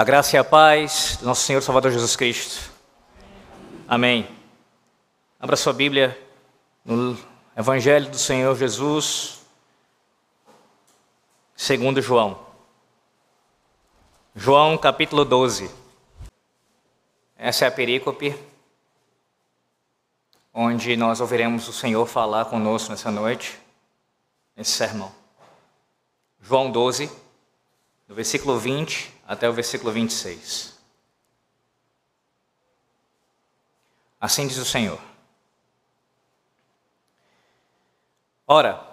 A graça e a paz do nosso Senhor Salvador Jesus Cristo. Amém. Abra sua Bíblia no Evangelho do Senhor Jesus, segundo João. João capítulo 12. Essa é a perícope onde nós ouviremos o Senhor falar conosco nessa noite, nesse sermão. João 12, do versículo 20 até o versículo 26. Assim diz o Senhor. Ora,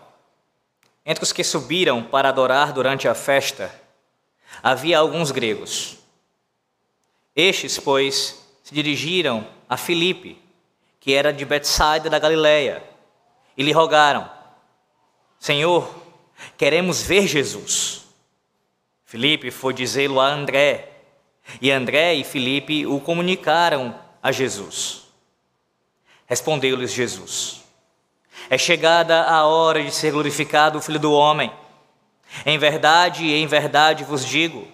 entre os que subiram para adorar durante a festa, havia alguns gregos. Estes, pois, se dirigiram a Filipe, que era de Betsaida da Galileia, e lhe rogaram: Senhor, queremos ver Jesus. Filipe foi dizê-lo a André, e André e Filipe o comunicaram a Jesus. Respondeu-lhes Jesus: É chegada a hora de ser glorificado o Filho do Homem. Em verdade, em verdade vos digo: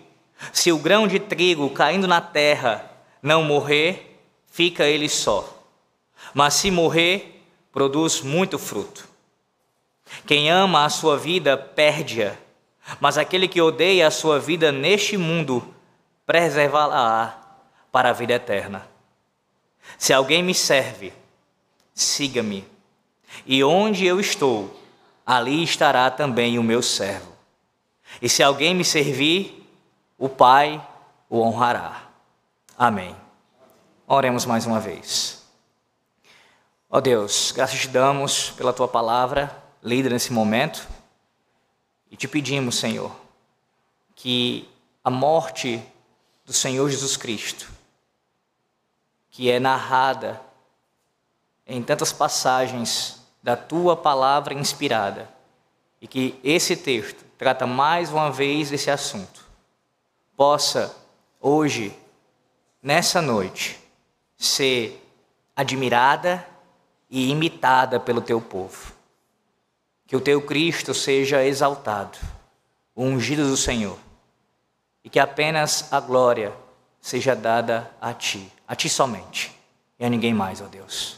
se o grão de trigo caindo na terra não morrer, fica ele só. Mas se morrer, produz muito fruto. Quem ama a sua vida, perde-a mas aquele que odeia a sua vida neste mundo, preservá-la para a vida eterna. Se alguém me serve, siga-me. E onde eu estou, ali estará também o meu servo. E se alguém me servir, o Pai o honrará. Amém. Oremos mais uma vez. Ó oh Deus, graças te damos pela tua palavra, lida nesse momento. E te pedimos, Senhor, que a morte do Senhor Jesus Cristo, que é narrada em tantas passagens da tua palavra inspirada, e que esse texto trata mais uma vez desse assunto, possa hoje, nessa noite, ser admirada e imitada pelo teu povo. Que o teu Cristo seja exaltado, o ungido do Senhor, e que apenas a glória seja dada a ti, a ti somente, e a ninguém mais, ó Deus.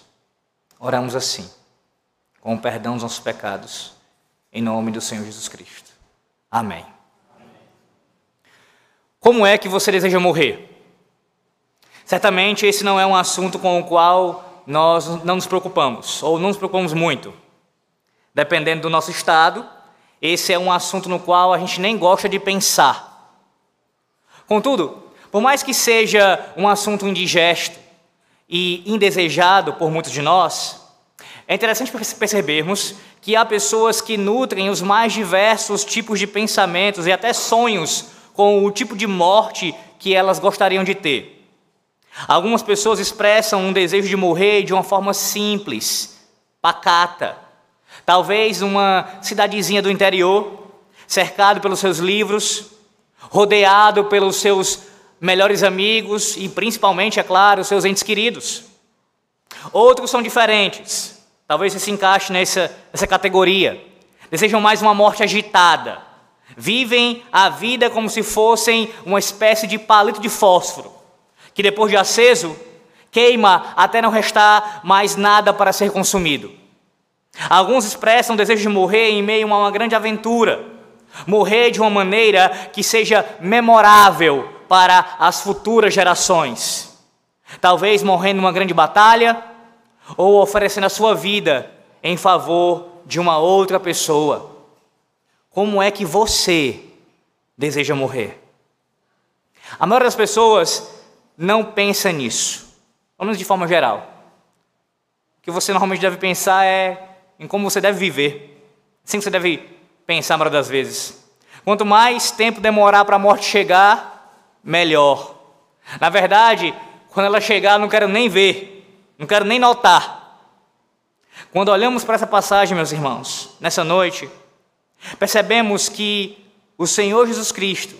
Oramos assim, com o perdão dos nossos pecados, em nome do Senhor Jesus Cristo. Amém. Como é que você deseja morrer? Certamente esse não é um assunto com o qual nós não nos preocupamos, ou não nos preocupamos muito. Dependendo do nosso estado, esse é um assunto no qual a gente nem gosta de pensar. Contudo, por mais que seja um assunto indigesto e indesejado por muitos de nós, é interessante percebermos que há pessoas que nutrem os mais diversos tipos de pensamentos e até sonhos com o tipo de morte que elas gostariam de ter. Algumas pessoas expressam um desejo de morrer de uma forma simples, pacata, Talvez uma cidadezinha do interior, cercado pelos seus livros, rodeado pelos seus melhores amigos e principalmente, é claro, os seus entes queridos. Outros são diferentes. Talvez você se encaixe nessa, nessa categoria. Desejam mais uma morte agitada. Vivem a vida como se fossem uma espécie de palito de fósforo, que depois de aceso, queima até não restar mais nada para ser consumido. Alguns expressam o desejo de morrer em meio a uma grande aventura, morrer de uma maneira que seja memorável para as futuras gerações. Talvez morrendo numa grande batalha ou oferecendo a sua vida em favor de uma outra pessoa. Como é que você deseja morrer? A maioria das pessoas não pensa nisso, pelo menos de forma geral. O que você normalmente deve pensar é em como você deve viver. Assim você deve pensar a maioria das vezes. Quanto mais tempo demorar para a morte chegar, melhor. Na verdade, quando ela chegar, não quero nem ver, não quero nem notar. Quando olhamos para essa passagem, meus irmãos, nessa noite, percebemos que o Senhor Jesus Cristo,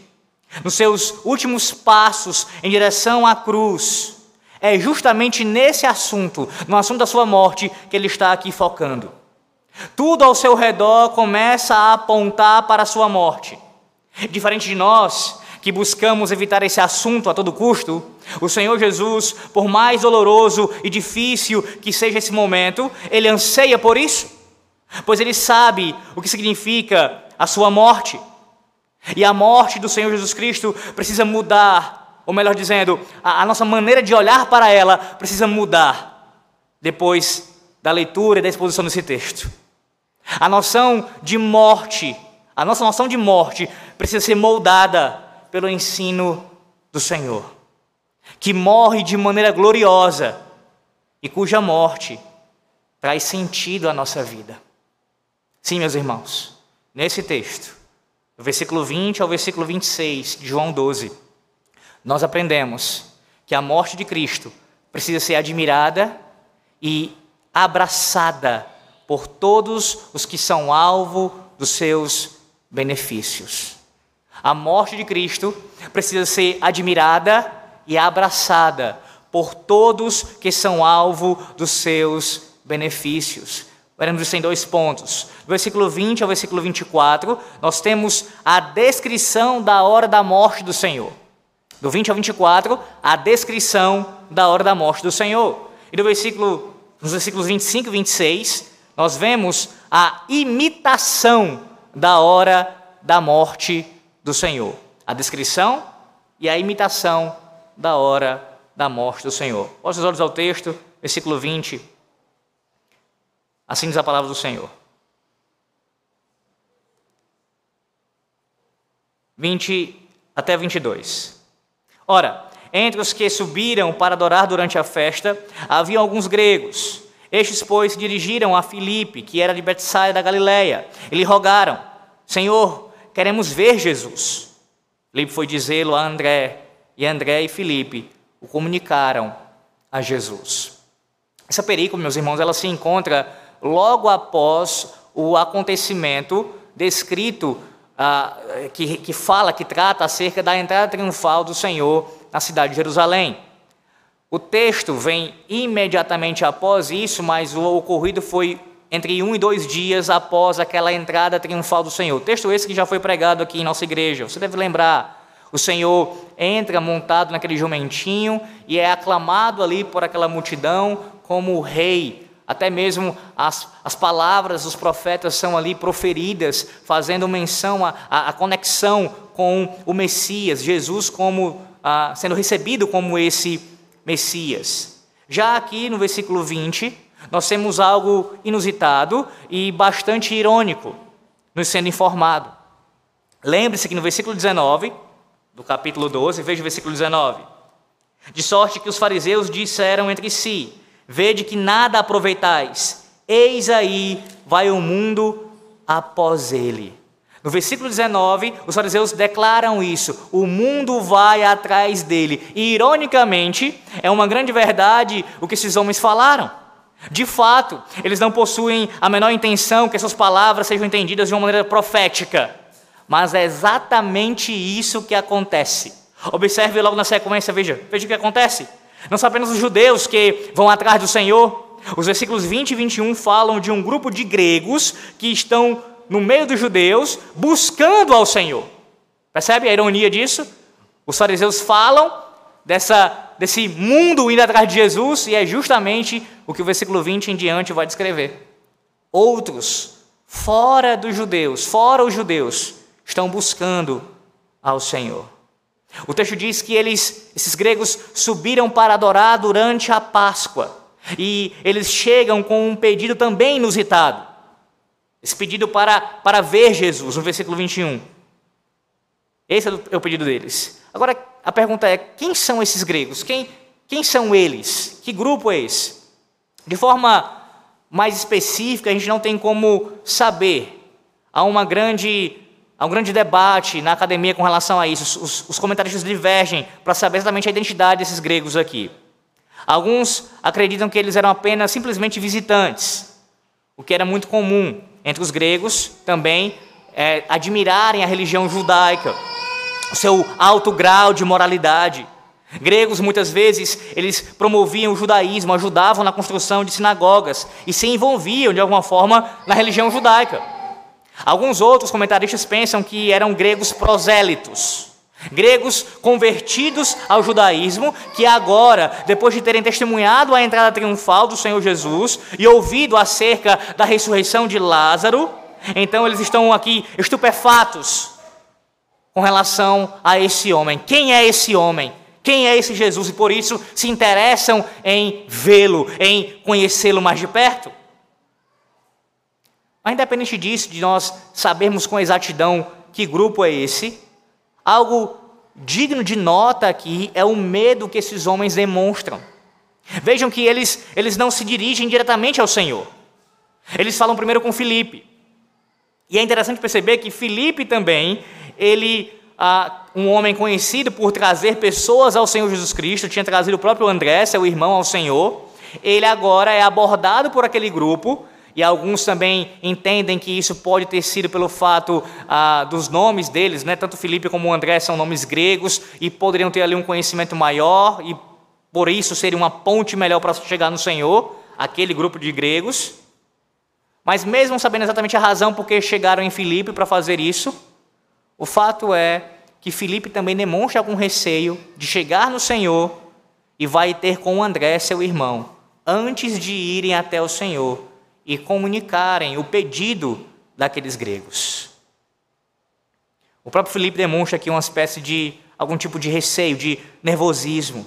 nos seus últimos passos em direção à cruz, é justamente nesse assunto, no assunto da sua morte, que ele está aqui focando. Tudo ao seu redor começa a apontar para a sua morte. Diferente de nós, que buscamos evitar esse assunto a todo custo, o Senhor Jesus, por mais doloroso e difícil que seja esse momento, ele anseia por isso, pois ele sabe o que significa a sua morte. E a morte do Senhor Jesus Cristo precisa mudar, ou melhor dizendo, a, a nossa maneira de olhar para ela precisa mudar depois da leitura e da exposição desse texto. A noção de morte, a nossa noção de morte precisa ser moldada pelo ensino do Senhor, que morre de maneira gloriosa e cuja morte traz sentido à nossa vida. Sim, meus irmãos, nesse texto, do versículo 20 ao versículo 26 de João 12, nós aprendemos que a morte de Cristo precisa ser admirada e abraçada por todos os que são alvo dos seus benefícios. A morte de Cristo precisa ser admirada e abraçada por todos que são alvo dos seus benefícios. Veremos isso em dois pontos. Do versículo 20 ao versículo 24, nós temos a descrição da hora da morte do Senhor. Do 20 ao 24, a descrição da hora da morte do Senhor. E do versículo, nos versículos 25 e 26, nós vemos a imitação da hora da morte do Senhor. A descrição e a imitação da hora da morte do Senhor. Olha os olhos ao texto, versículo 20 Assim diz a palavra do Senhor. 20 até 22. Ora, entre os que subiram para adorar durante a festa, havia alguns gregos. Estes, pois, se dirigiram a Filipe, que era de Betsaida da Galileia, e lhe rogaram: Senhor, queremos ver Jesus. Filipe foi dizê-lo a André, e André e Filipe o comunicaram a Jesus. Essa perícope, meus irmãos, ela se encontra logo após o acontecimento descrito, ah, que, que fala, que trata acerca da entrada triunfal do Senhor na cidade de Jerusalém. O texto vem imediatamente após isso, mas o ocorrido foi entre um e dois dias após aquela entrada triunfal do Senhor. Texto esse que já foi pregado aqui em nossa igreja. Você deve lembrar. O Senhor entra montado naquele jumentinho e é aclamado ali por aquela multidão como o rei até mesmo as, as palavras dos profetas são ali proferidas, fazendo menção à, conexão com o Messias, Jesus como sendo recebido como esse Messias. Já aqui no versículo 20, nós temos algo inusitado e bastante irônico nos sendo informado. Lembre-se que no versículo 19, do capítulo 12, veja o versículo 19. De sorte que os fariseus disseram entre si: Vede que nada aproveitais, eis aí vai o mundo após ele. No versículo 19, os fariseus declaram isso: o mundo vai atrás dele. E, ironicamente, é uma grande verdade o que esses homens falaram. De fato, eles não possuem a menor intenção que essas palavras sejam entendidas de uma maneira profética. Mas é exatamente isso que acontece. Observe logo na sequência, veja, veja o que acontece. Não são apenas os judeus que vão atrás do Senhor. Os versículos 20 e 21 falam de um grupo de gregos que estão no meio dos judeus buscando ao Senhor. Percebe a ironia disso? Os fariseus falam dessa, desse mundo indo atrás de Jesus e é justamente o que o versículo 20 em diante vai descrever. Outros, fora dos judeus, fora os judeus, estão buscando ao Senhor. O texto diz que eles, esses gregos subiram para adorar durante a Páscoa. E eles chegam com um pedido também inusitado. Esse pedido para, para ver Jesus, no versículo 21. Esse é o pedido deles. Agora, a pergunta é: quem são esses gregos? Quem, quem são eles? Que grupo é esse? De forma mais específica, a gente não tem como saber. Há uma grande Há um grande debate na academia com relação a isso. Os, os comentaristas divergem para saber exatamente a identidade desses gregos aqui. Alguns acreditam que eles eram apenas simplesmente visitantes, o que era muito comum entre os gregos também é, admirarem a religião judaica, o seu alto grau de moralidade. Gregos, muitas vezes, eles promoviam o judaísmo, ajudavam na construção de sinagogas e se envolviam, de alguma forma, na religião judaica. Alguns outros comentaristas pensam que eram gregos prosélitos. Gregos convertidos ao judaísmo, que agora, depois de terem testemunhado a entrada triunfal do Senhor Jesus e ouvido acerca da ressurreição de Lázaro, então eles estão aqui estupefatos com relação a esse homem. Quem é esse homem? Quem é esse Jesus? E por isso se interessam em vê-lo, em conhecê-lo mais de perto. Mas independente disso, de nós sabermos com exatidão que grupo é esse, algo digno de nota aqui é o medo que esses homens demonstram. Vejam que eles, eles não se dirigem diretamente ao Senhor. Eles falam primeiro com Filipe. E é interessante perceber que Filipe também, ele, ah, um homem conhecido por trazer pessoas ao Senhor Jesus Cristo, tinha trazido o próprio André, seu irmão, ao Senhor. Ele agora é abordado por aquele grupo e alguns também entendem que isso pode ter sido pelo fato ah, dos nomes deles, né? tanto Felipe como André são nomes gregos e poderiam ter ali um conhecimento maior e por isso seria uma ponte melhor para chegar no Senhor, aquele grupo de gregos. Mas mesmo sabendo exatamente a razão por que chegaram em Filipe para fazer isso, o fato é que Filipe também demonstra algum receio de chegar no Senhor e vai ter com André, seu irmão, antes de irem até o Senhor e comunicarem o pedido daqueles gregos. O próprio Filipe demonstra aqui uma espécie de algum tipo de receio, de nervosismo.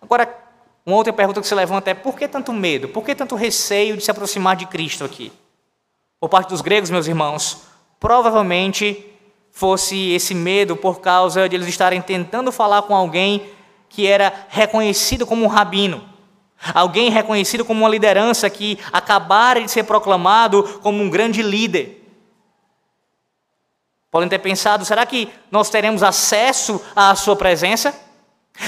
Agora, uma outra pergunta que se levanta é: por que tanto medo? Por que tanto receio de se aproximar de Cristo aqui? Por parte dos gregos, meus irmãos, provavelmente fosse esse medo por causa de eles estarem tentando falar com alguém que era reconhecido como um rabino Alguém reconhecido como uma liderança que acabara de ser proclamado como um grande líder. Podem ter pensado: será que nós teremos acesso à Sua presença?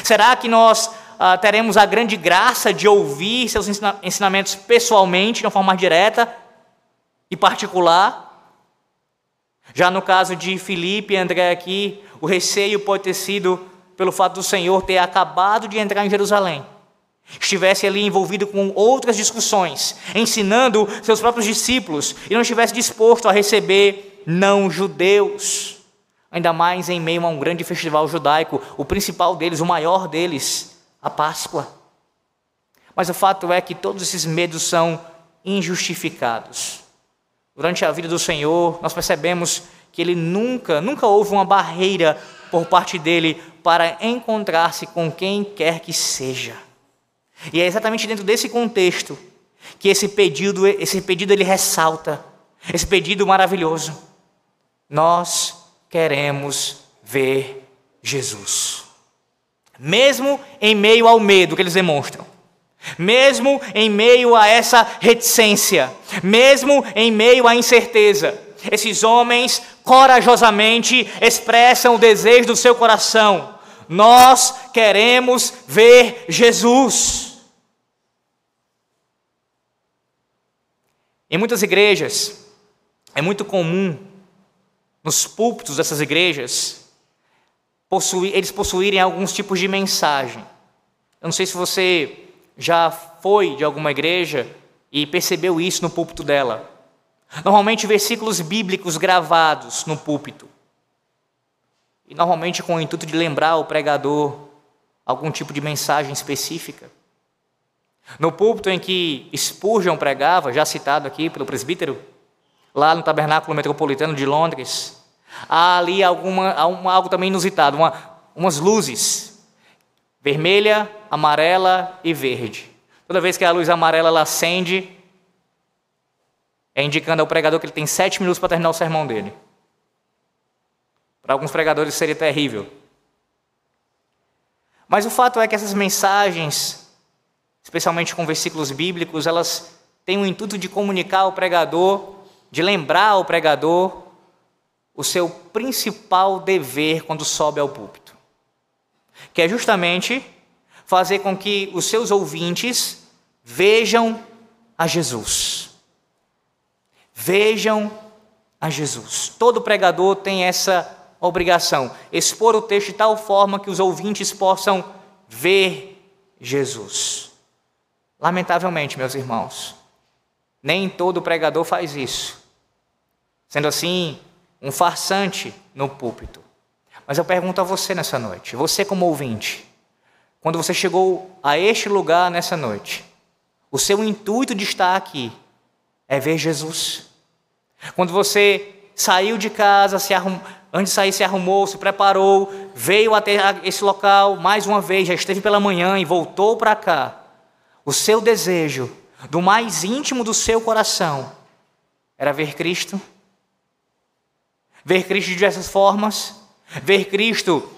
Será que nós ah, teremos a grande graça de ouvir seus ensinamentos pessoalmente, de uma forma direta e particular? Já no caso de Filipe e André aqui, o receio pode ter sido pelo fato do Senhor ter acabado de entrar em Jerusalém estivesse ali envolvido com outras discussões, ensinando seus próprios discípulos e não estivesse disposto a receber não-judeus, ainda mais em meio a um grande festival judaico, o principal deles, o maior deles, a Páscoa. Mas o fato é que todos esses medos são injustificados. Durante a vida do Senhor, nós percebemos que ele nunca, nunca houve uma barreira por parte dele para encontrar-se com quem quer que seja. E é exatamente dentro desse contexto que esse pedido, esse pedido ele ressalta, esse pedido maravilhoso. Nós queremos ver Jesus. Mesmo em meio ao medo que eles demonstram, mesmo em meio a essa reticência, mesmo em meio à incerteza, esses homens corajosamente expressam o desejo do seu coração. Nós queremos ver Jesus. Em muitas igrejas, é muito comum, nos púlpitos dessas igrejas, possuir, eles possuírem alguns tipos de mensagem. Eu não sei se você já foi de alguma igreja e percebeu isso no púlpito dela. Normalmente, versículos bíblicos gravados no púlpito. E normalmente com o intuito de lembrar o pregador algum tipo de mensagem específica. No púlpito em que Spurgeon pregava, já citado aqui pelo presbítero, lá no Tabernáculo Metropolitano de Londres, há ali alguma, algo também inusitado, uma, umas luzes, vermelha, amarela e verde. Toda vez que a luz amarela ela acende, é indicando ao pregador que ele tem sete minutos para terminar o sermão dele. Para alguns pregadores seria terrível. Mas o fato é que essas mensagens especialmente com versículos bíblicos, elas têm o intuito de comunicar ao pregador, de lembrar ao pregador o seu principal dever quando sobe ao púlpito, que é justamente fazer com que os seus ouvintes vejam a Jesus. Vejam a Jesus. Todo pregador tem essa obrigação, expor o texto de tal forma que os ouvintes possam ver Jesus. Lamentavelmente, meus irmãos, nem todo pregador faz isso. Sendo assim, um farsante no púlpito. Mas eu pergunto a você nessa noite, você como ouvinte, quando você chegou a este lugar nessa noite, o seu intuito de estar aqui é ver Jesus. Quando você saiu de casa, se arrum... antes de sair se arrumou, se preparou, veio até esse local mais uma vez, já esteve pela manhã e voltou para cá. O seu desejo, do mais íntimo do seu coração, era ver Cristo. Ver Cristo de diversas formas, ver Cristo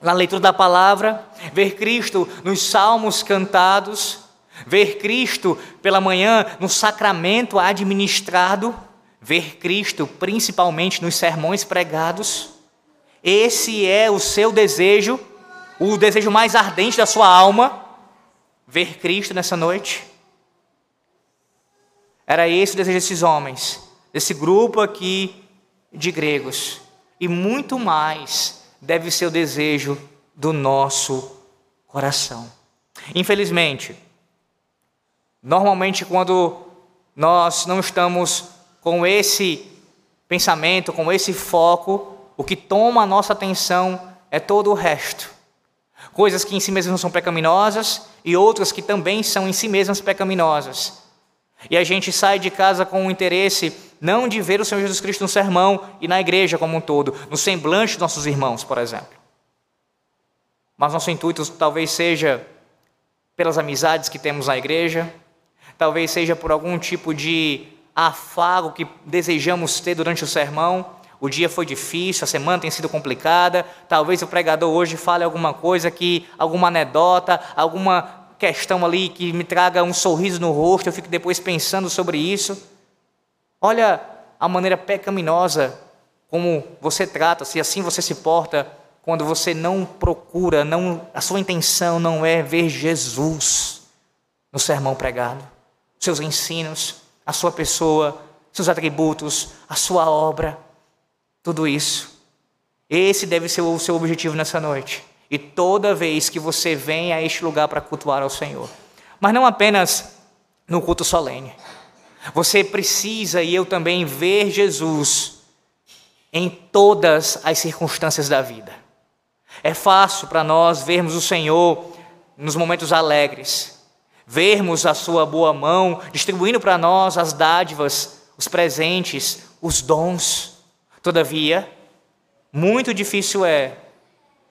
na leitura da palavra, ver Cristo nos salmos cantados, ver Cristo pela manhã no sacramento administrado, ver Cristo principalmente nos sermões pregados. Esse é o seu desejo, o desejo mais ardente da sua alma, ver Cristo nessa noite. Era esse o desejo desses homens, desse grupo aqui de gregos. E muito mais deve ser o desejo do nosso coração. Infelizmente, normalmente quando nós não estamos com esse pensamento, com esse foco, o que toma a nossa atenção é todo o resto. Coisas que em si mesmas não são pecaminosas e outras que também são em si mesmas pecaminosas. E a gente sai de casa com o interesse não de ver o Senhor Jesus Cristo no sermão e na igreja como um todo, no semblante dos nossos irmãos, por exemplo. Mas nosso intuito talvez seja pelas amizades que temos na igreja, talvez seja por algum tipo de afago que desejamos ter durante o sermão. O dia foi difícil, a semana tem sido complicada. Talvez o pregador hoje fale alguma coisa que, alguma anedota, alguma questão ali que me traga um sorriso no rosto, eu fico depois pensando sobre isso. Olha a maneira pecaminosa como você trata, se assim você se porta quando você não procura, não, a sua intenção não é ver Jesus no sermão pregado, seus ensinos, a sua pessoa, seus atributos, a sua obra, tudo isso. Esse deve ser o seu objetivo nessa noite. E toda vez que você vem a este lugar para cultuar ao Senhor, mas não apenas no culto solene. Você precisa e eu também ver Jesus em todas as circunstâncias da vida. É fácil para nós vermos o Senhor nos momentos alegres, vermos a Sua boa mão distribuindo para nós as dádivas, os presentes, os dons. Todavia, muito difícil é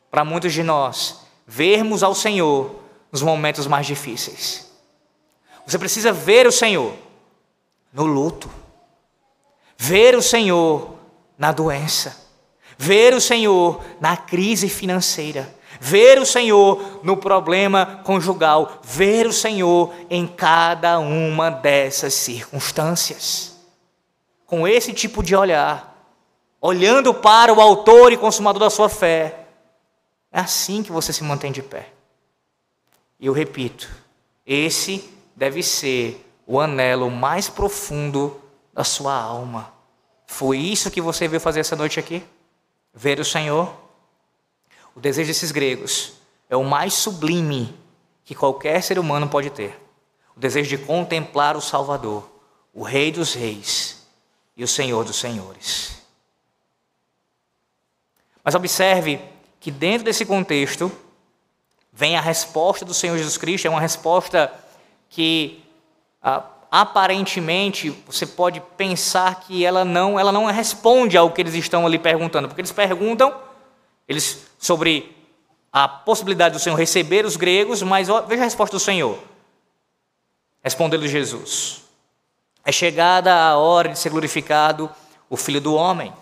para muitos de nós vermos ao Senhor nos momentos mais difíceis. Você precisa ver o Senhor no luto, ver o Senhor na doença, ver o Senhor na crise financeira, ver o Senhor no problema conjugal, ver o Senhor em cada uma dessas circunstâncias. Com esse tipo de olhar, olhando para o Autor e Consumador da sua fé, é assim que você se mantém de pé. E eu repito, esse deve ser o anelo mais profundo da sua alma. Foi isso que você veio fazer essa noite aqui? Ver o Senhor? O desejo desses gregos é o mais sublime que qualquer ser humano pode ter. O desejo de contemplar o Salvador, o Rei dos Reis e o Senhor dos Senhores. Mas observe que dentro desse contexto vem a resposta do Senhor Jesus Cristo, é uma resposta que ah, aparentemente você pode pensar que ela não, ela não responde ao que eles estão ali perguntando, porque eles perguntam eles sobre a possibilidade do Senhor receber os gregos, mas ó, veja a resposta do Senhor. Respondeu-lhe Jesus: É chegada a hora de ser glorificado o Filho do Homem.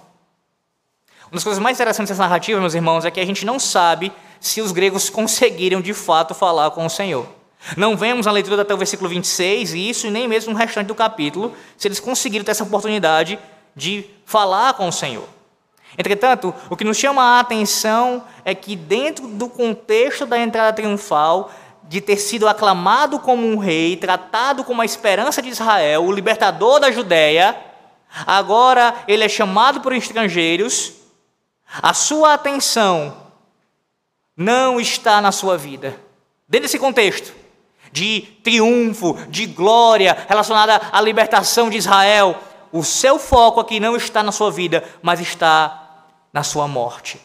Uma das coisas mais interessantes dessa narrativa, meus irmãos, é que a gente não sabe se os gregos conseguiram de fato falar com o Senhor. Não vemos na leitura até o versículo 26, e isso e nem mesmo no restante do capítulo, se eles conseguiram ter essa oportunidade de falar com o Senhor. Entretanto, o que nos chama a atenção é que, dentro do contexto da entrada triunfal, de ter sido aclamado como um rei, tratado como a esperança de Israel, o libertador da Judéia, agora ele é chamado por estrangeiros a sua atenção não está na sua vida. Dentro desse contexto de triunfo, de glória relacionada à libertação de Israel, o seu foco aqui não está na sua vida, mas está na sua morte.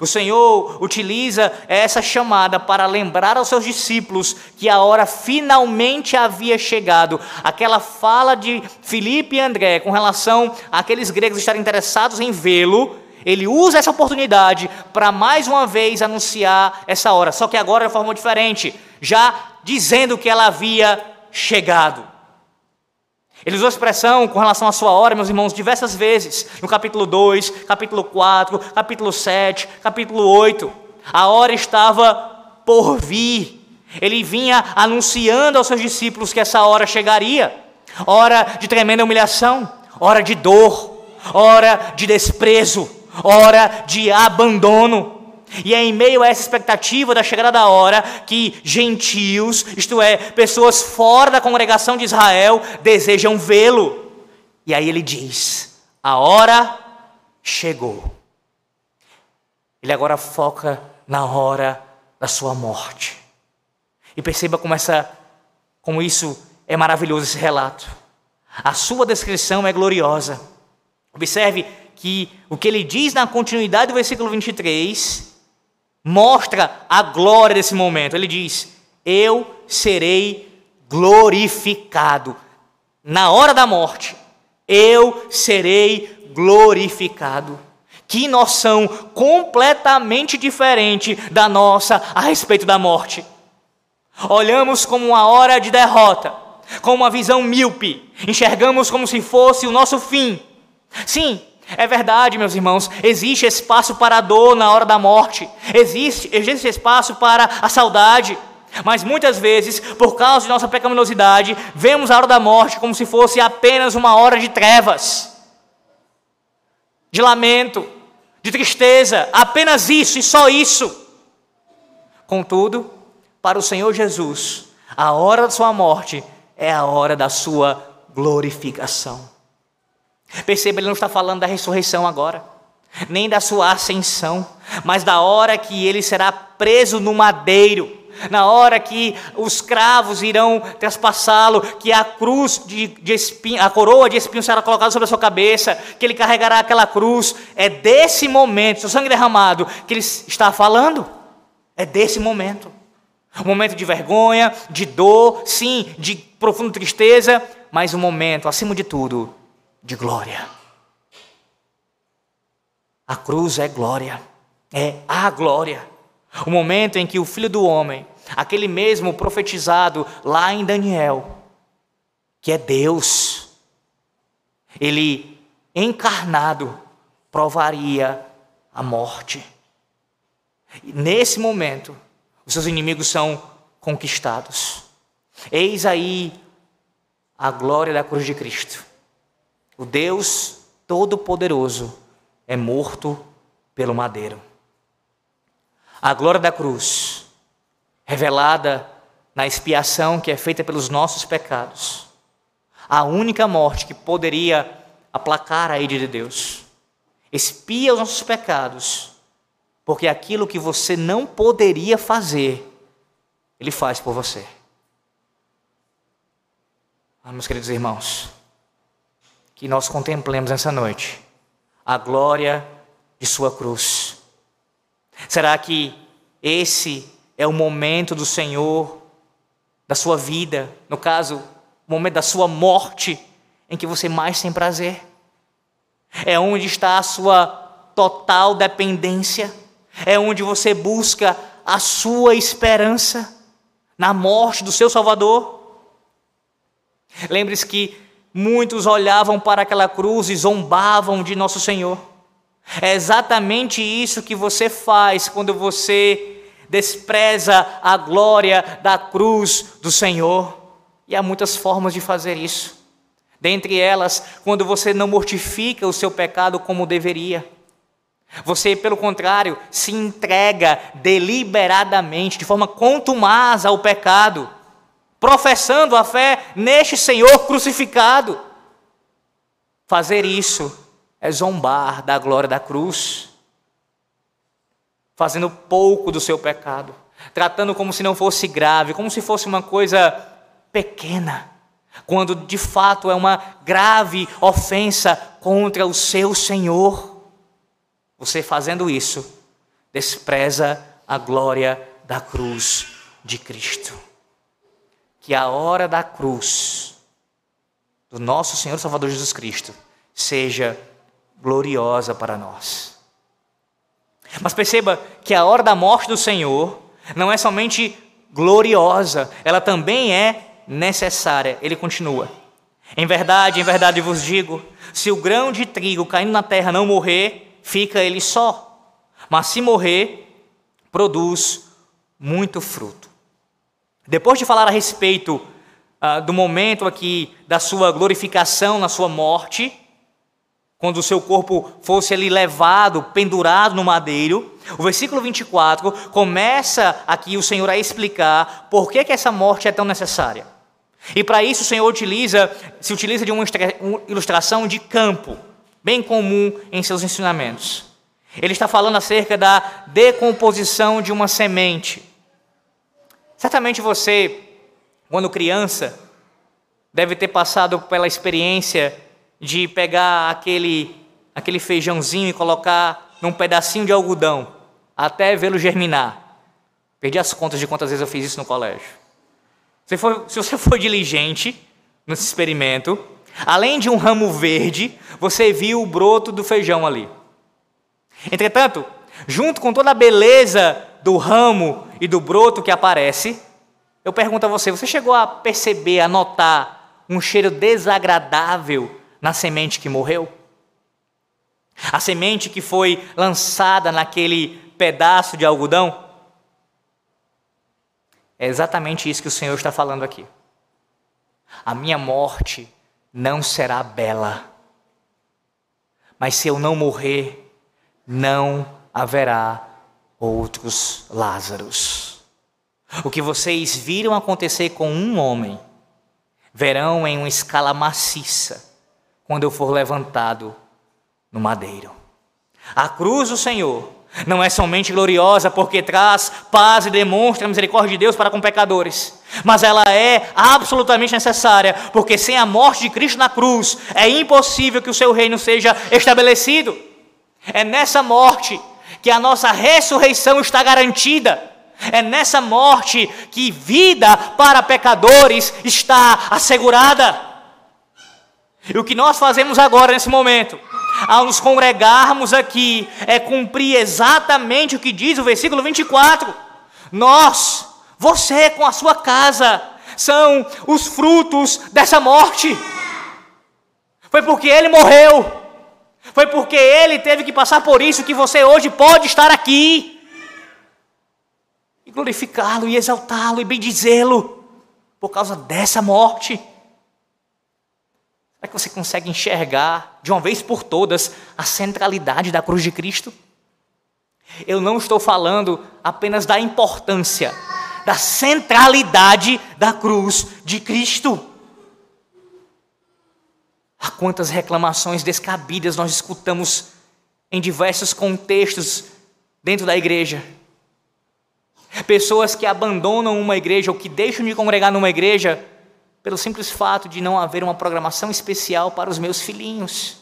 O Senhor utiliza essa chamada para lembrar aos seus discípulos que a hora finalmente havia chegado. Aquela fala de Filipe e André com relação àqueles gregos estarem interessados em vê-lo, ele usa essa oportunidade para mais uma vez anunciar essa hora, só que agora de forma diferente, já dizendo que ela havia chegado. Ele usou a expressão com relação à sua hora, meus irmãos, diversas vezes. No capítulo 2, capítulo 4, capítulo 7, capítulo 8. A hora estava por vir. Ele vinha anunciando aos seus discípulos que essa hora chegaria. Hora de tremenda humilhação, hora de dor, hora de desprezo, hora de abandono. E é em meio a essa expectativa da chegada da hora que gentios, isto é, pessoas fora da congregação de Israel, desejam vê-lo. E aí ele diz: a hora chegou. Ele agora foca na hora da sua morte. E perceba como essa como isso é maravilhoso esse relato. A sua descrição é gloriosa. Observe que o que ele diz na continuidade do versículo 23 mostra a glória desse momento. Ele diz: Eu serei glorificado. Na hora da morte, eu serei glorificado. Que noção completamente diferente da nossa a respeito da morte. Olhamos como uma hora de derrota, com uma visão míope, enxergamos como se fosse o nosso fim. Sim, é verdade, meus irmãos, existe espaço para a dor na hora da morte, existe, existe espaço para a saudade, mas muitas vezes, por causa de nossa pecaminosidade, vemos a hora da morte como se fosse apenas uma hora de trevas, de lamento, de tristeza, apenas isso e só isso. Contudo, para o Senhor Jesus, a hora da sua morte é a hora da sua glorificação. Perceba, ele não está falando da ressurreição agora, nem da sua ascensão, mas da hora que ele será preso no madeiro, na hora que os cravos irão traspassá-lo, que a cruz de, de espinho, a coroa de espinho será colocada sobre a sua cabeça, que ele carregará aquela cruz. É desse momento, seu sangue derramado, que ele está falando. É desse momento. Um momento de vergonha, de dor, sim, de profunda tristeza, mas um momento, acima de tudo, de glória. A cruz é glória, é a glória. O momento em que o Filho do Homem, aquele mesmo profetizado lá em Daniel, que é Deus, ele encarnado provaria a morte. E nesse momento, os seus inimigos são conquistados. Eis aí a glória da cruz de Cristo. O Deus Todo-Poderoso é morto pelo madeiro. A glória da cruz, revelada na expiação que é feita pelos nossos pecados, a única morte que poderia aplacar a ira de Deus, expia os nossos pecados, porque aquilo que você não poderia fazer, Ele faz por você. Ah, meus queridos irmãos, que nós contemplemos nessa noite a glória de Sua cruz. Será que esse é o momento do Senhor, da sua vida, no caso, o momento da sua morte, em que você mais tem prazer? É onde está a sua total dependência? É onde você busca a sua esperança na morte do seu Salvador? Lembre-se que Muitos olhavam para aquela cruz e zombavam de nosso Senhor. É exatamente isso que você faz quando você despreza a glória da cruz do Senhor. E há muitas formas de fazer isso. Dentre elas, quando você não mortifica o seu pecado como deveria. Você, pelo contrário, se entrega deliberadamente, de forma contumaz ao pecado professando a fé neste Senhor crucificado. Fazer isso é zombar da glória da cruz, fazendo pouco do seu pecado, tratando como se não fosse grave, como se fosse uma coisa pequena, quando de fato é uma grave ofensa contra o seu Senhor. Você fazendo isso, despreza a glória da cruz de Cristo. Que a hora da cruz do nosso Senhor Salvador Jesus Cristo seja gloriosa para nós. Mas perceba que a hora da morte do Senhor não é somente gloriosa, ela também é necessária. Ele continua. Em verdade, em verdade vos digo: se o grão de trigo caindo na terra não morrer, fica ele só. Mas se morrer, produz muito fruto. Depois de falar a respeito ah, do momento aqui da sua glorificação na sua morte, quando o seu corpo fosse ali levado, pendurado no madeiro, o versículo 24 começa aqui o Senhor a explicar por que, que essa morte é tão necessária. E para isso o Senhor utiliza, se utiliza de uma ilustração de campo, bem comum em seus ensinamentos. Ele está falando acerca da decomposição de uma semente. Certamente você, quando criança, deve ter passado pela experiência de pegar aquele, aquele feijãozinho e colocar num pedacinho de algodão até vê-lo germinar. Perdi as contas de quantas vezes eu fiz isso no colégio. Se, for, se você for diligente nesse experimento, além de um ramo verde, você viu o broto do feijão ali. Entretanto, junto com toda a beleza do ramo e do broto que aparece, eu pergunto a você: você chegou a perceber, a notar um cheiro desagradável na semente que morreu? A semente que foi lançada naquele pedaço de algodão? É exatamente isso que o Senhor está falando aqui. A minha morte não será bela, mas se eu não morrer, não haverá outros Lázaros. O que vocês viram acontecer com um homem, verão em uma escala maciça, quando eu for levantado no madeiro. A cruz do Senhor não é somente gloriosa porque traz paz e demonstra a misericórdia de Deus para com pecadores, mas ela é absolutamente necessária, porque sem a morte de Cristo na cruz é impossível que o seu reino seja estabelecido. É nessa morte que a nossa ressurreição está garantida. É nessa morte que vida para pecadores está assegurada. E o que nós fazemos agora nesse momento ao nos congregarmos aqui, é cumprir exatamente o que diz o versículo 24. Nós, você com a sua casa, são os frutos dessa morte. Foi porque ele morreu, foi porque ele teve que passar por isso que você hoje pode estar aqui. E glorificá-lo, e exaltá-lo, e bendizê-lo, por causa dessa morte. Será que você consegue enxergar de uma vez por todas a centralidade da cruz de Cristo? Eu não estou falando apenas da importância, da centralidade da cruz de Cristo. Há quantas reclamações descabidas nós escutamos em diversos contextos dentro da igreja. Pessoas que abandonam uma igreja ou que deixam de congregar numa igreja pelo simples fato de não haver uma programação especial para os meus filhinhos.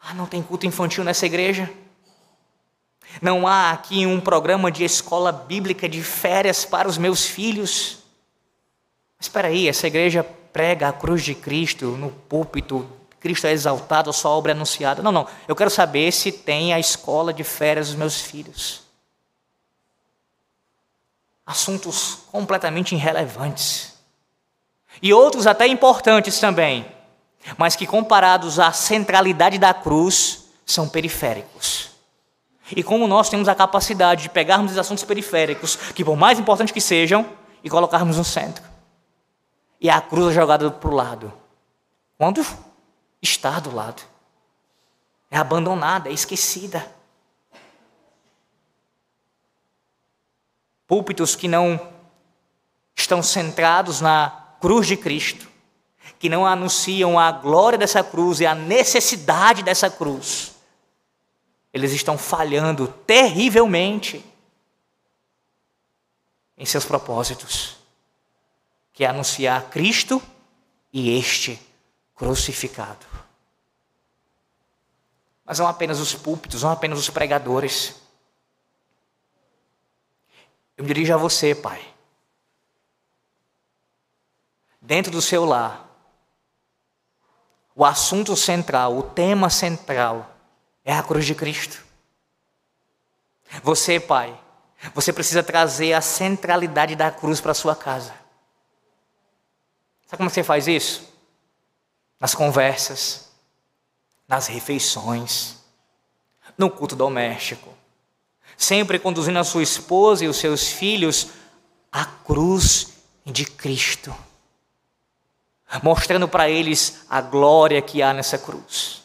Ah, não tem culto infantil nessa igreja? Não há aqui um programa de escola bíblica de férias para os meus filhos? Espera aí, essa igreja prega a cruz de Cristo no púlpito, Cristo é exaltado, a sua obra é anunciada. Não, não, eu quero saber se tem a escola de férias dos meus filhos. Assuntos completamente irrelevantes e outros até importantes também, mas que comparados à centralidade da cruz são periféricos. E como nós temos a capacidade de pegarmos os assuntos periféricos, que por mais importantes que sejam, e colocarmos no centro. E a cruz é jogada para o lado. Quando está do lado. É abandonada, é esquecida. Púlpitos que não estão centrados na cruz de Cristo, que não anunciam a glória dessa cruz e a necessidade dessa cruz, eles estão falhando terrivelmente em seus propósitos, que é anunciar Cristo e este crucificado. Mas não apenas os púlpitos, não apenas os pregadores. Eu me dirijo a você, Pai. Dentro do seu lar, o assunto central, o tema central é a cruz de Cristo. Você, Pai, você precisa trazer a centralidade da cruz para a sua casa. Sabe como você faz isso? Nas conversas, nas refeições, no culto doméstico. Sempre conduzindo a sua esposa e os seus filhos à cruz de Cristo. Mostrando para eles a glória que há nessa cruz,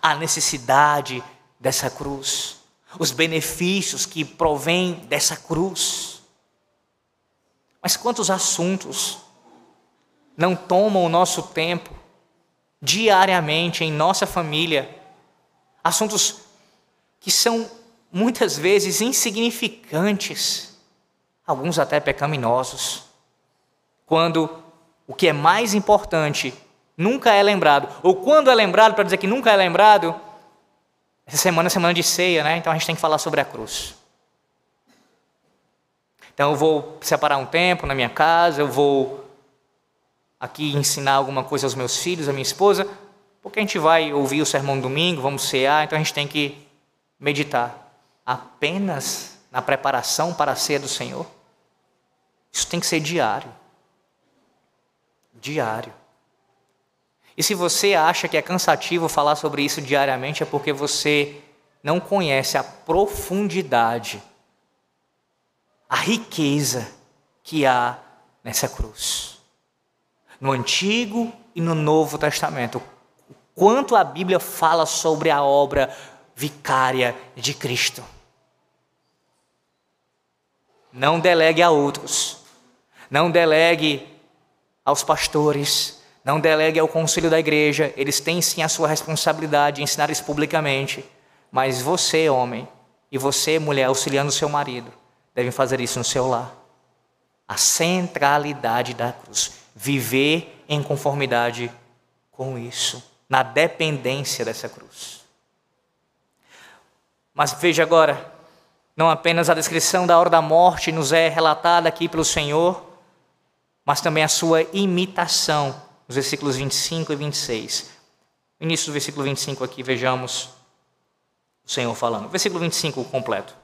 a necessidade dessa cruz os benefícios que provêm dessa cruz. Mas quantos assuntos não tomam o nosso tempo diariamente em nossa família? Assuntos que são muitas vezes insignificantes, alguns até pecaminosos, quando o que é mais importante nunca é lembrado, ou quando é lembrado, para dizer que nunca é lembrado, essa semana é semana de ceia, né? Então a gente tem que falar sobre a cruz. Então eu vou separar um tempo na minha casa, eu vou aqui ensinar alguma coisa aos meus filhos, à minha esposa, porque a gente vai ouvir o sermão domingo, vamos cear, então a gente tem que meditar apenas na preparação para a ceia do Senhor. Isso tem que ser diário. Diário. E se você acha que é cansativo falar sobre isso diariamente, é porque você não conhece a profundidade, a riqueza que há nessa cruz. No Antigo e no Novo Testamento. O quanto a Bíblia fala sobre a obra vicária de Cristo. Não delegue a outros. Não delegue aos pastores não delegue ao conselho da igreja, eles têm sim a sua responsabilidade de ensinar isso publicamente. Mas você, homem, e você, mulher, auxiliando o seu marido, devem fazer isso no seu lar. A centralidade da cruz. Viver em conformidade com isso, na dependência dessa cruz. Mas veja agora, não apenas a descrição da hora da morte nos é relatada aqui pelo Senhor, mas também a sua imitação os versículos 25 e 26. No início do versículo 25 aqui, vejamos o Senhor falando. Versículo 25 completo.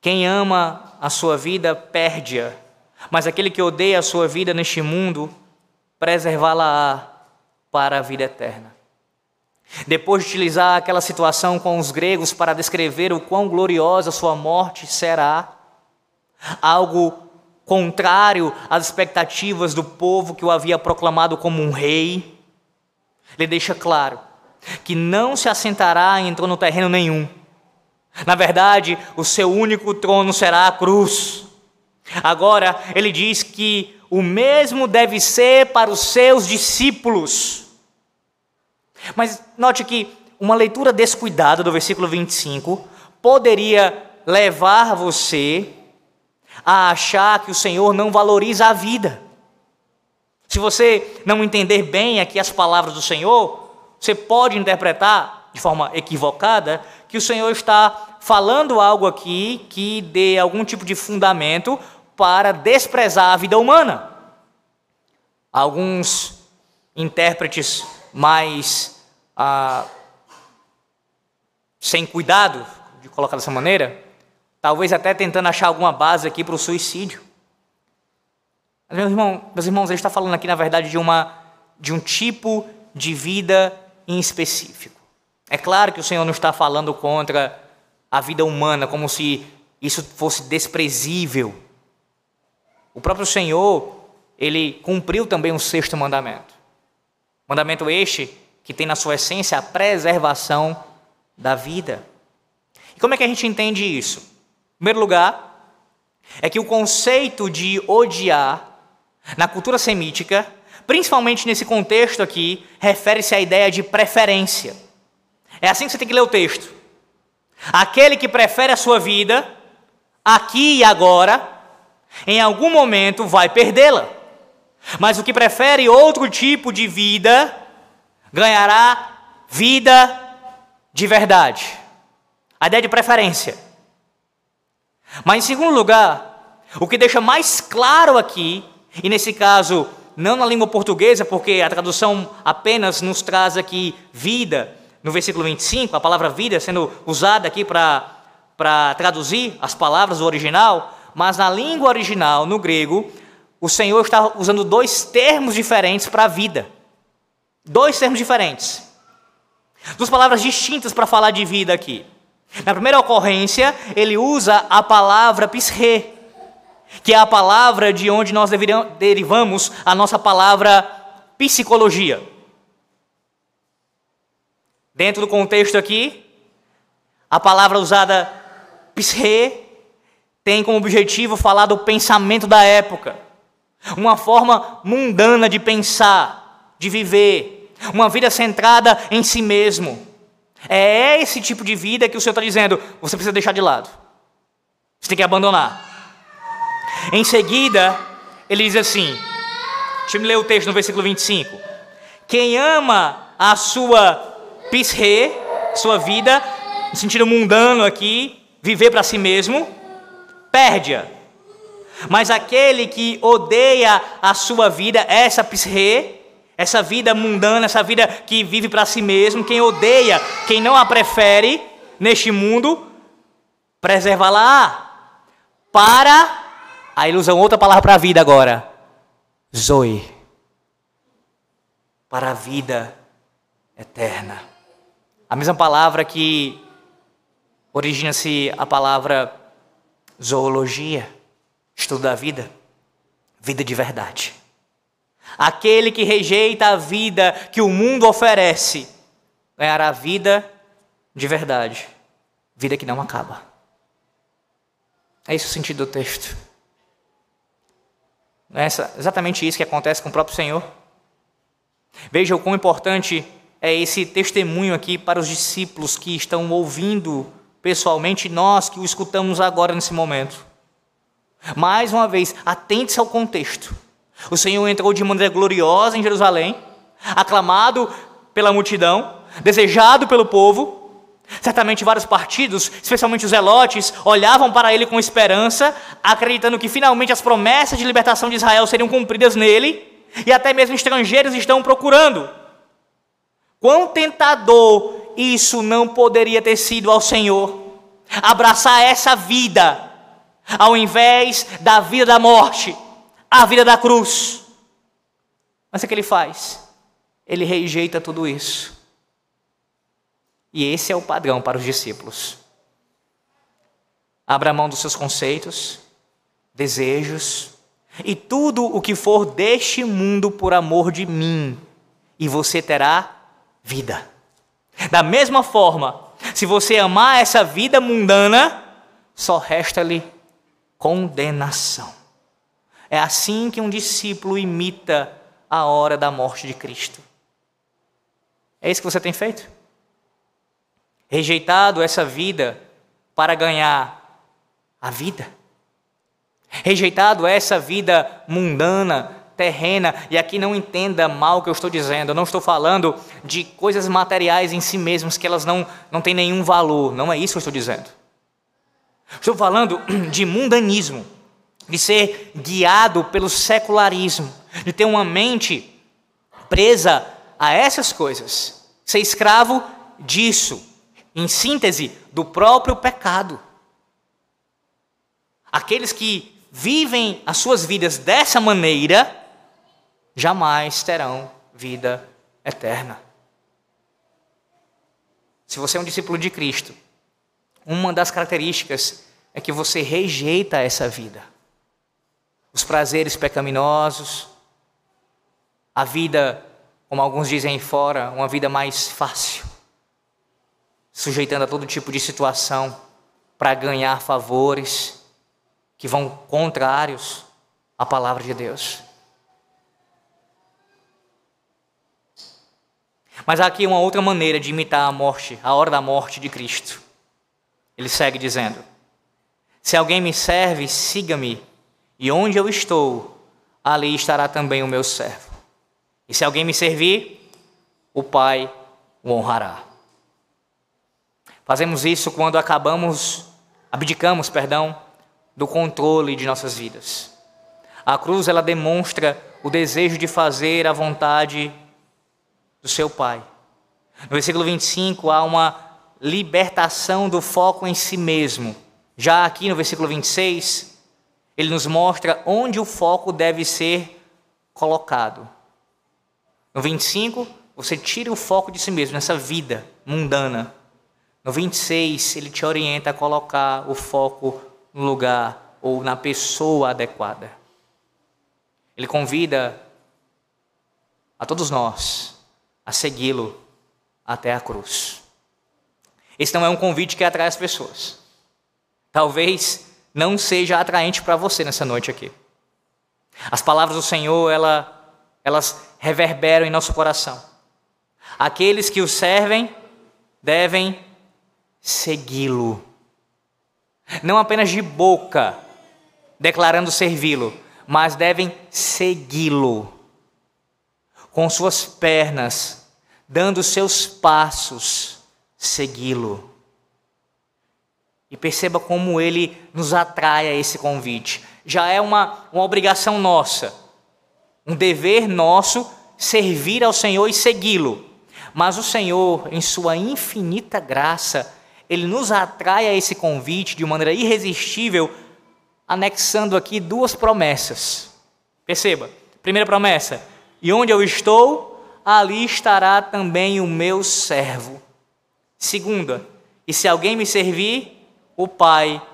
Quem ama a sua vida, perde-a, mas aquele que odeia a sua vida neste mundo, preservá-la-á para a vida eterna. Depois de utilizar aquela situação com os gregos para descrever o quão gloriosa sua morte será, algo contrário às expectativas do povo que o havia proclamado como um rei. Ele deixa claro que não se assentará em trono terreno nenhum. Na verdade, o seu único trono será a cruz. Agora, ele diz que o mesmo deve ser para os seus discípulos. Mas note que uma leitura descuidada do versículo 25 poderia levar você a achar que o Senhor não valoriza a vida. Se você não entender bem aqui as palavras do Senhor, você pode interpretar de forma equivocada que o Senhor está falando algo aqui que dê algum tipo de fundamento para desprezar a vida humana. Alguns intérpretes mais ah, sem cuidado, de colocar dessa maneira, Talvez até tentando achar alguma base aqui para o suicídio. Mas, meu irmão, meus irmãos, ele está falando aqui, na verdade, de, uma, de um tipo de vida em específico. É claro que o Senhor não está falando contra a vida humana, como se isso fosse desprezível. O próprio Senhor, ele cumpriu também o sexto mandamento. Mandamento este que tem na sua essência a preservação da vida. E como é que a gente entende isso? Em primeiro lugar, é que o conceito de odiar na cultura semítica, principalmente nesse contexto aqui, refere-se à ideia de preferência. É assim que você tem que ler o texto. Aquele que prefere a sua vida, aqui e agora, em algum momento vai perdê-la. Mas o que prefere outro tipo de vida, ganhará vida de verdade. A ideia de preferência. Mas, em segundo lugar, O que deixa mais claro aqui, e nesse caso, não na língua portuguesa, porque a tradução apenas nos traz aqui vida, no versículo 25, a palavra vida sendo usada aqui para traduzir as palavras do original, mas na língua original, no grego, o Senhor está usando dois termos diferentes para a vida. Dois termos diferentes. Duas palavras distintas para falar de vida aqui. Na primeira ocorrência, ele usa a palavra pisre, que é a palavra de onde nós derivamos a nossa palavra psicologia. Dentro do contexto aqui, a palavra usada pisre tem como objetivo falar do pensamento da época, uma forma mundana de pensar, de viver, uma vida centrada em si mesmo. É esse tipo de vida que o Senhor está dizendo, você precisa deixar de lado. Você tem que abandonar. Em seguida, ele diz assim: deixa eu ler o texto no versículo 25. Quem ama a sua pisre, sua vida, no sentido mundano aqui, viver para si mesmo, perde-a. Mas aquele que odeia a sua vida, essa pisre, essa vida mundana, essa vida que vive para si mesmo, quem odeia, quem não a prefere neste mundo, preserva-la para a ilusão, outra palavra para a vida agora. Zoe. Para a vida eterna. A mesma palavra que origina-se a palavra zoologia, estudo da vida, vida de verdade. Aquele que rejeita a vida que o mundo oferece, ganhará vida de verdade, vida que não acaba. É esse o sentido do texto. É exatamente isso que acontece com o próprio Senhor. Veja o quão importante é esse testemunho aqui para os discípulos que estão ouvindo pessoalmente nós que o escutamos agora nesse momento. Mais uma vez, atente-se ao contexto. O Senhor entrou de maneira gloriosa em Jerusalém, aclamado pela multidão, desejado pelo povo. Certamente vários partidos, especialmente os zelotes, olhavam para ele com esperança, acreditando que finalmente as promessas de libertação de Israel seriam cumpridas nele, e até mesmo estrangeiros estão procurando. Quão tentador isso não poderia ter sido ao Senhor. Abraçar essa vida, ao invés da vida da morte, a vida da cruz. Mas o que ele faz? Ele rejeita tudo isso. E esse é o padrão para os discípulos. Abra mão dos seus conceitos, desejos e tudo o que for deste mundo por amor de mim, e você terá vida. Da mesma forma, se você amar essa vida mundana, só resta-lhe condenação. É assim que um discípulo imita a hora da morte de Cristo. É isso que você tem feito? Rejeitado essa vida para ganhar a vida? Rejeitado essa vida mundana terrena, e aqui não entenda mal o que eu estou dizendo, eu não estou falando de coisas materiais em si mesmas que elas não, não têm nenhum valor, não é isso que eu estou dizendo. Estou falando de mundanismo, de ser guiado pelo secularismo, de ter uma mente presa a essas coisas, ser escravo disso, em síntese, do próprio pecado. Aqueles que vivem as suas vidas dessa maneira, jamais terão vida eterna. Se você é um discípulo de Cristo, uma das características é que você rejeita essa vida. Os prazeres pecaminosos, a vida, como alguns dizem fora, uma vida mais fácil, sujeitando a todo tipo de situação para ganhar favores que vão contrários à palavra de Deus. Mas há aqui uma outra maneira de imitar a morte, a hora da morte de Cristo. Ele segue dizendo: Se alguém me serve, siga-me, e onde eu estou, ali estará também o meu servo. E se alguém me servir, o Pai o honrará. Fazemos isso quando acabamos, abdicamos, perdão, do controle de nossas vidas. A cruz ela demonstra o desejo de fazer a vontade do seu Pai. No versículo 25 há uma libertação do foco em si mesmo. Já aqui no versículo 26, ele nos mostra onde o foco deve ser colocado. No 25, você tira o foco de si mesmo, nessa vida mundana. No 26, ele te orienta a colocar o foco no lugar ou na pessoa adequada. Ele convida a todos nós a segui-lo até a cruz. Esse não é um convite que atrai as pessoas. Talvez não seja atraente para você nessa noite aqui. As palavras do Senhor, ela, elas reverberam em nosso coração. Aqueles que o servem devem segui-lo. Não apenas de boca, declarando servi-lo, mas devem segui-lo. Com suas pernas, dando seus passos, segui-lo. E perceba como ele nos atrai a esse convite. Já é uma, uma obrigação nossa, um dever nosso servir ao Senhor e segui-lo. Mas o Senhor, em sua infinita graça, ele nos atrai a esse convite de maneira irresistível, anexando aqui duas promessas. Perceba, primeira promessa: e onde eu estou, ali estará também o meu servo. Segunda, e se alguém me servir, o Pai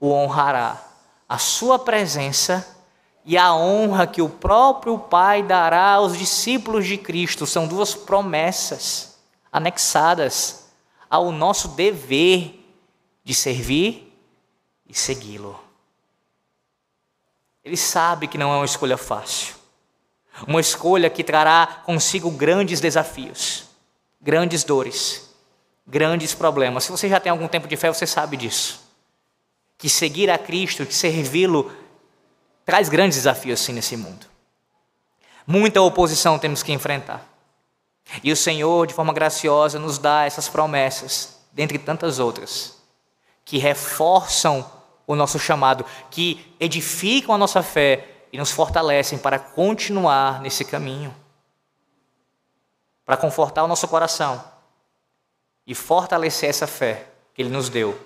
o honrará. A sua presença e a honra que o próprio Pai dará aos discípulos de Cristo são duas promessas anexadas ao nosso dever de servir e segui-lo. Ele sabe que não é uma escolha fácil, uma escolha que trará consigo grandes desafios, grandes dores, grandes problemas. Se você já tem algum tempo de fé, você sabe disso. Que seguir a Cristo, que servi-lo, traz grandes desafios assim nesse mundo. Muita oposição temos que enfrentar. E o Senhor, de forma graciosa, nos dá essas promessas, dentre tantas outras, que reforçam o nosso chamado, que edificam a nossa fé e nos fortalecem para continuar nesse caminho, para confortar o nosso coração e fortalecer essa fé que Ele nos deu,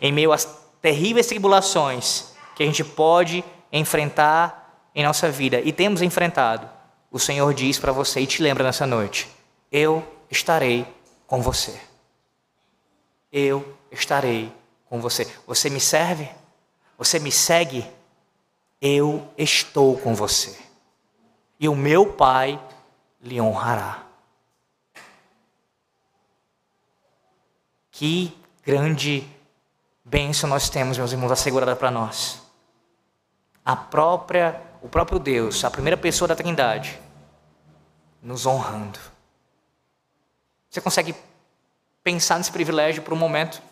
em meio às terríveis tribulações que a gente pode enfrentar em nossa vida e temos enfrentado. O Senhor diz para você e te lembra nessa noite: Eu estarei com você. Eu estarei com você. Você me serve? Você me segue? Eu estou com você. E o meu Pai lhe honrará. Que grande bênção nós temos, meus irmãos, assegurada para nós. A própria, o próprio Deus, a primeira pessoa da Trindade, nos honrando. Você consegue pensar nesse privilégio por um momento?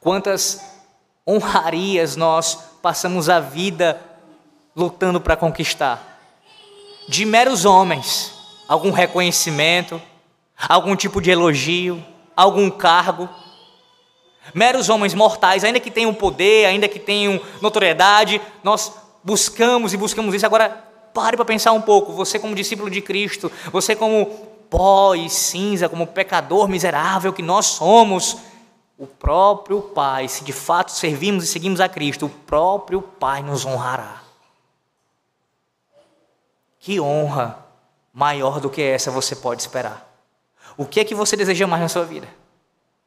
Quantas honrarias nós passamos a vida lutando para conquistar? De meros homens, algum reconhecimento, algum tipo de elogio, algum cargo. Meros homens mortais, ainda que tenham poder, ainda que tenham notoriedade, nós buscamos e buscamos isso. Agora, pare para pensar um pouco. Você, como discípulo de Cristo, você, como pó e cinza, como pecador miserável que nós somos, o próprio Pai, se de fato servimos e seguimos a Cristo, o próprio Pai nos honrará. Que honra maior do que essa você pode esperar? O que é que você deseja mais na sua vida?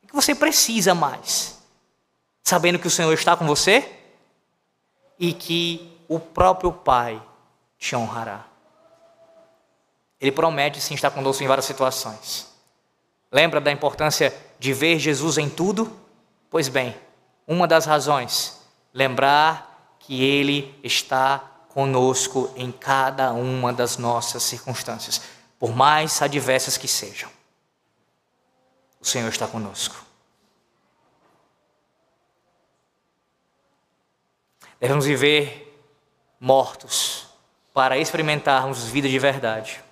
O que você precisa mais? Sabendo que o Senhor está com você e que o próprio Pai te honrará. Ele promete sim estar conosco em várias situações. Lembra da importância de ver Jesus em tudo? Pois bem, uma das razões, lembrar que Ele está conosco em cada uma das nossas circunstâncias, por mais adversas que sejam. O Senhor está conosco. Devemos viver mortos para experimentarmos vida de verdade.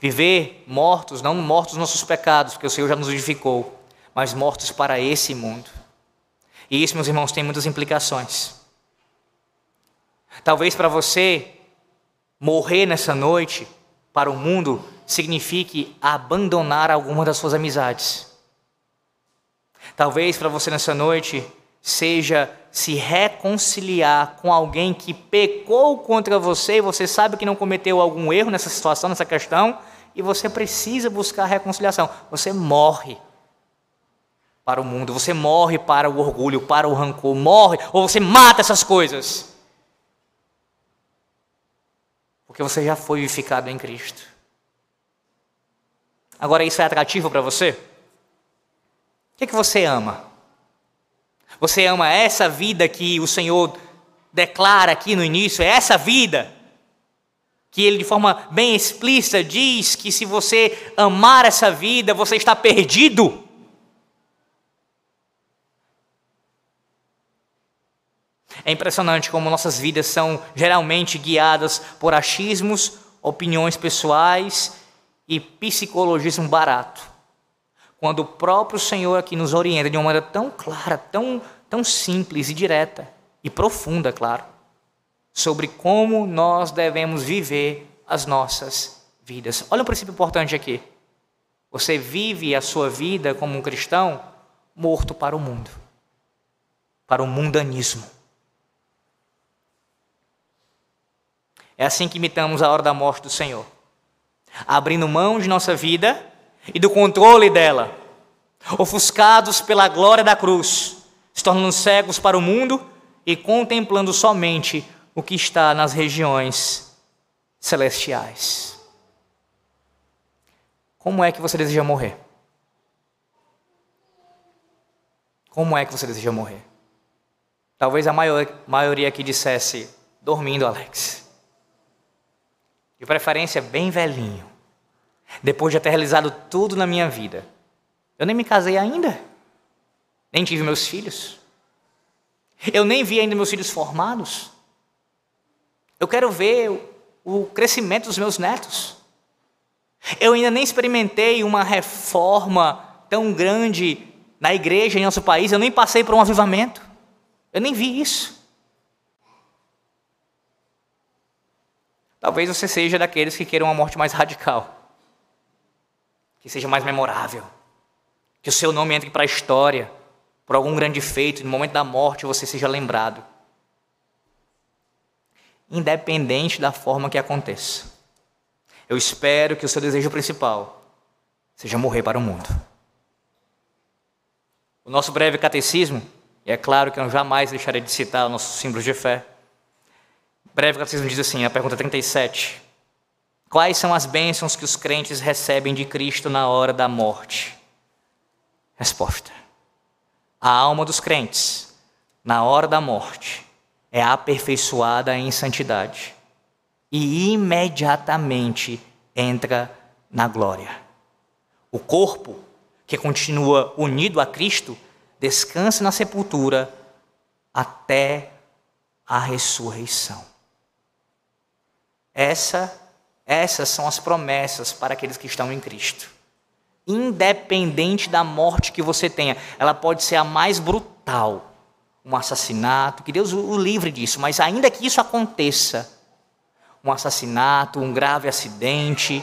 Viver mortos, não mortos nos nossos pecados, porque o Senhor já nos vivificou, mas mortos para esse mundo. E isso, meus irmãos, tem muitas implicações. Talvez para você morrer nessa noite para o mundo signifique abandonar alguma das suas amizades. Talvez para você nessa noite seja se reconciliar com alguém que pecou contra você e você sabe que não cometeu algum erro nessa situação, nessa questão, e você precisa buscar reconciliação. Você morre para o mundo, você morre para o orgulho, para o rancor, morre, ou você mata essas coisas. Porque você já foi vivificado em Cristo. Agora, isso é atrativo para você? O que, é que você ama? Você ama essa vida que o Senhor declara aqui no início? É essa vida que ele de forma bem explícita diz que se você amar essa vida, você está perdido. É impressionante como nossas vidas são geralmente guiadas por achismos, opiniões pessoais e psicologismo barato. Quando o próprio Senhor aqui nos orienta de uma maneira tão clara, tão, tão simples e direta e profunda, claro, sobre como nós devemos viver as nossas vidas. Olha um princípio importante aqui. Você vive a sua vida como um cristão morto para o mundo, para o mundanismo. É assim que imitamos a hora da morte do Senhor abrindo mão de nossa vida e do controle dela, ofuscados pela glória da cruz, se tornando cegos para o mundo e contemplando somente o que está nas regiões celestiais. Como é que você deseja morrer? Como é que você deseja morrer? Talvez a maior, maioria aqui dissesse: dormindo, Alex. De preferência, bem velhinho. Depois de ter realizado tudo na minha vida. Eu nem me casei ainda. Nem tive meus filhos. Eu nem vi ainda meus filhos formados. Eu quero ver o, crescimento dos meus netos. Eu ainda nem experimentei uma reforma tão grande na igreja em nosso país. Eu nem passei por um avivamento. Eu nem vi isso. Talvez você seja daqueles que queiram uma morte mais radical, que seja mais memorável, que o seu nome entre para a história, por algum grande feito, no momento da morte você seja lembrado. Independente da forma que aconteça. Eu espero que o seu desejo principal seja morrer para o mundo. O nosso breve catecismo, e é claro que eu jamais deixarei de citar os nossos símbolos de fé, breve catecismo diz assim, a pergunta 37. Quais são as bênçãos que os crentes recebem de Cristo na hora da morte? Resposta. A alma dos crentes, na hora da morte, é aperfeiçoada em santidade e imediatamente entra na glória. O corpo, que continua unido a Cristo, descansa na sepultura até a ressurreição. Essa, essas são as promessas para aqueles que estão em Cristo. Independente da morte que você tenha, ela pode ser a mais brutal, um assassinato, que Deus o livre disso, mas ainda que isso aconteça, um assassinato, um grave acidente,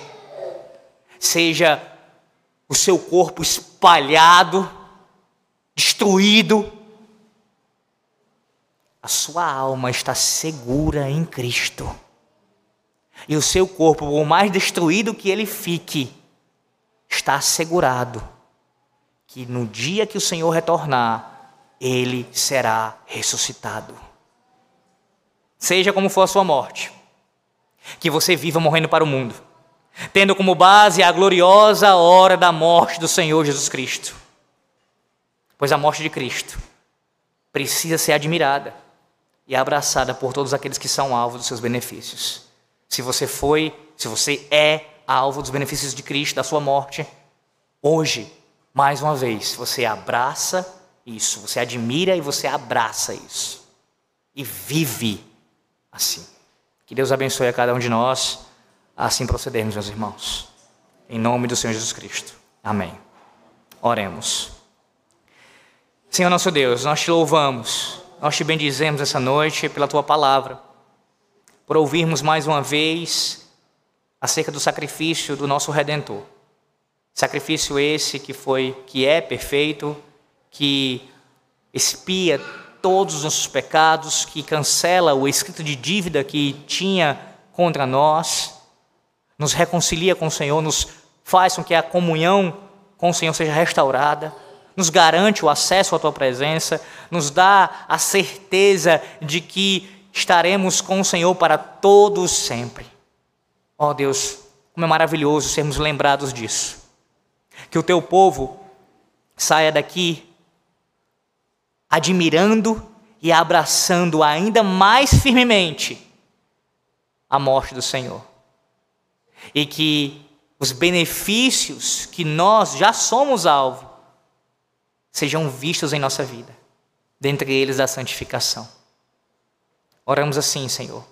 seja o seu corpo espalhado, destruído, a sua alma está segura em Cristo. E o seu corpo, por mais destruído que ele fique, está assegurado que no dia que o Senhor retornar, ele será ressuscitado. Seja como for a sua morte, que você viva morrendo para o mundo, tendo como base a gloriosa hora da morte do Senhor Jesus Cristo. Pois a morte de Cristo precisa ser admirada e abraçada por todos aqueles que são alvo dos seus benefícios. Se você foi, se você é alvo dos benefícios de Cristo, da sua morte, hoje, mais uma vez, você abraça isso, você admira e você abraça isso. E vive assim. Que Deus abençoe a cada um de nós, assim procedermos, meus irmãos. Em nome do Senhor Jesus Cristo. Amém. Oremos. Senhor nosso Deus, nós te louvamos, nós te bendizemos essa noite pela tua palavra, por ouvirmos mais uma vez acerca do sacrifício do nosso redentor. Sacrifício esse que foi, que é perfeito, que expia todos os nossos pecados, que cancela o escrito de dívida que tinha contra nós, nos reconcilia com o Senhor, nos faz com que a comunhão com o Senhor seja restaurada nos garante o acesso à tua presença, nos dá a certeza de que estaremos com o Senhor para todos sempre. Ó oh Deus, como é maravilhoso sermos lembrados disso. Que o teu povo saia daqui admirando e abraçando ainda mais firmemente a morte do Senhor. E que os benefícios que nós já somos alvo sejam vistos em nossa vida, dentre eles a santificação. Oramos assim, Senhor,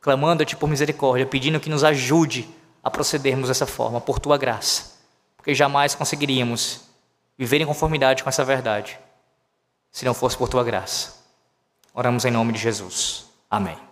clamando-te por misericórdia, pedindo que nos ajude a procedermos dessa forma, por tua graça, porque jamais conseguiríamos viver em conformidade com essa verdade se não fosse por tua graça. Oramos em nome de Jesus. Amém.